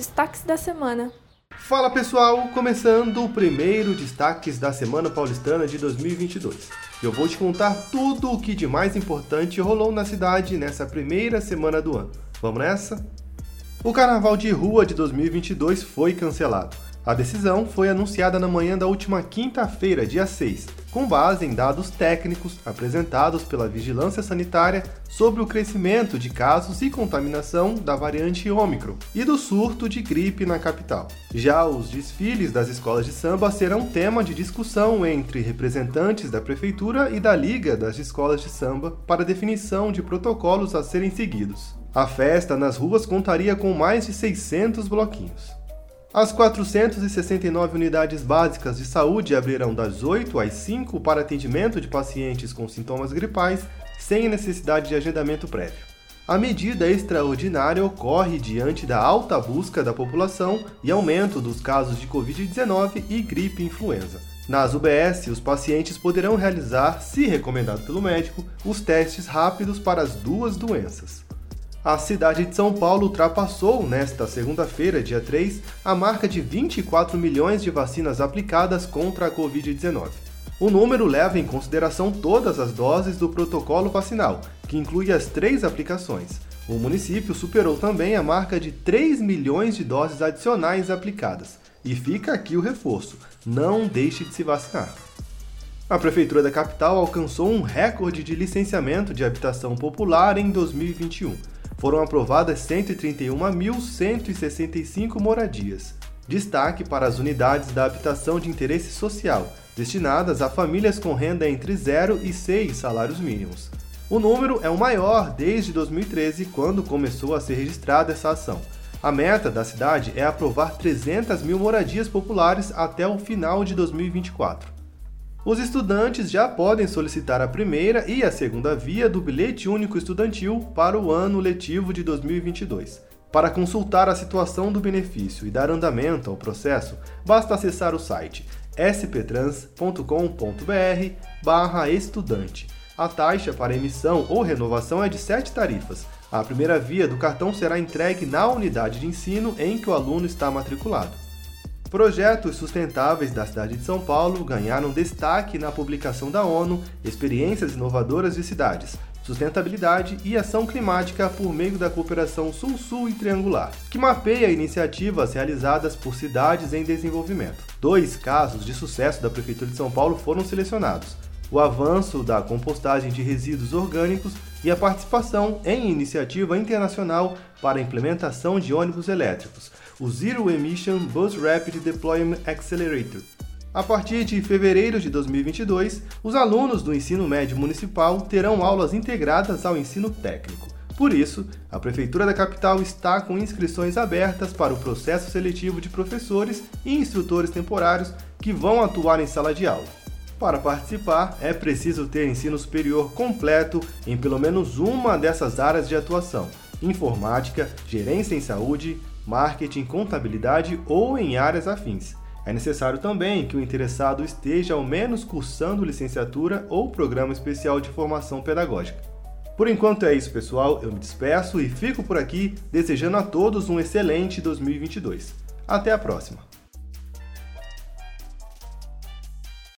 destaques da semana. Fala pessoal, começando o primeiro destaques da Semana Paulistana de 2022. Eu vou te contar tudo o que de mais importante rolou na cidade nessa primeira semana do ano. Vamos nessa? O Carnaval de Rua de 2022 foi cancelado. A decisão foi anunciada na manhã da última quinta-feira, dia 6, com base em dados técnicos apresentados pela Vigilância Sanitária sobre o crescimento de casos e contaminação da variante Ômicron e do surto de gripe na capital. Já os desfiles das escolas de samba serão tema de discussão entre representantes da Prefeitura e da Liga das Escolas de Samba para definição de protocolos a serem seguidos. A festa nas ruas contaria com mais de 600 bloquinhos. As 469 unidades básicas de saúde abrirão das 8 às 5 para atendimento de pacientes com sintomas gripais sem necessidade de agendamento prévio. A medida extraordinária ocorre diante da alta busca da população e aumento dos casos de Covid-19 e gripe influenza. Nas UBS, os pacientes poderão realizar, se recomendado pelo médico, os testes rápidos para as duas doenças. A cidade de São Paulo ultrapassou, nesta segunda-feira, dia 3, a marca de 24 milhões de vacinas aplicadas contra a Covid-19. O número leva em consideração todas as doses do protocolo vacinal, que inclui as três aplicações. O município superou também a marca de 3 milhões de doses adicionais aplicadas. E fica aqui o reforço: não deixe de se vacinar. A Prefeitura da capital alcançou um recorde de licenciamento de habitação popular em 2021 foram aprovadas 131.165 moradias. Destaque para as unidades da habitação de interesse social, destinadas a famílias com renda entre 0 e 6 salários mínimos. O número é o maior desde 2013, quando começou a ser registrada essa ação. A meta da cidade é aprovar 300 mil moradias populares até o final de 2024 os estudantes já podem solicitar a primeira e a segunda via do bilhete único estudantil para o ano letivo de 2022. Para consultar a situação do benefício e dar andamento ao processo, basta acessar o site sptrans.com.br/estudante. A taxa para emissão ou renovação é de 7 tarifas. A primeira via do cartão será entregue na unidade de ensino em que o aluno está matriculado. Projetos sustentáveis da cidade de São Paulo ganharam destaque na publicação da ONU Experiências Inovadoras de Cidades, Sustentabilidade e Ação Climática por meio da cooperação Sul-Sul e Triangular, que mapeia iniciativas realizadas por cidades em desenvolvimento. Dois casos de sucesso da Prefeitura de São Paulo foram selecionados: o avanço da compostagem de resíduos orgânicos e a participação em iniciativa internacional para a implementação de ônibus elétricos, o Zero Emission Bus Rapid Deployment Accelerator. A partir de fevereiro de 2022, os alunos do ensino médio municipal terão aulas integradas ao ensino técnico. Por isso, a Prefeitura da capital está com inscrições abertas para o processo seletivo de professores e instrutores temporários que vão atuar em sala de aula. Para participar, é preciso ter ensino superior completo em pelo menos uma dessas áreas de atuação: informática, gerência em saúde, marketing, contabilidade ou em áreas afins. É necessário também que o interessado esteja ao menos cursando licenciatura ou programa especial de formação pedagógica. Por enquanto é isso, pessoal. Eu me despeço e fico por aqui desejando a todos um excelente 2022. Até a próxima!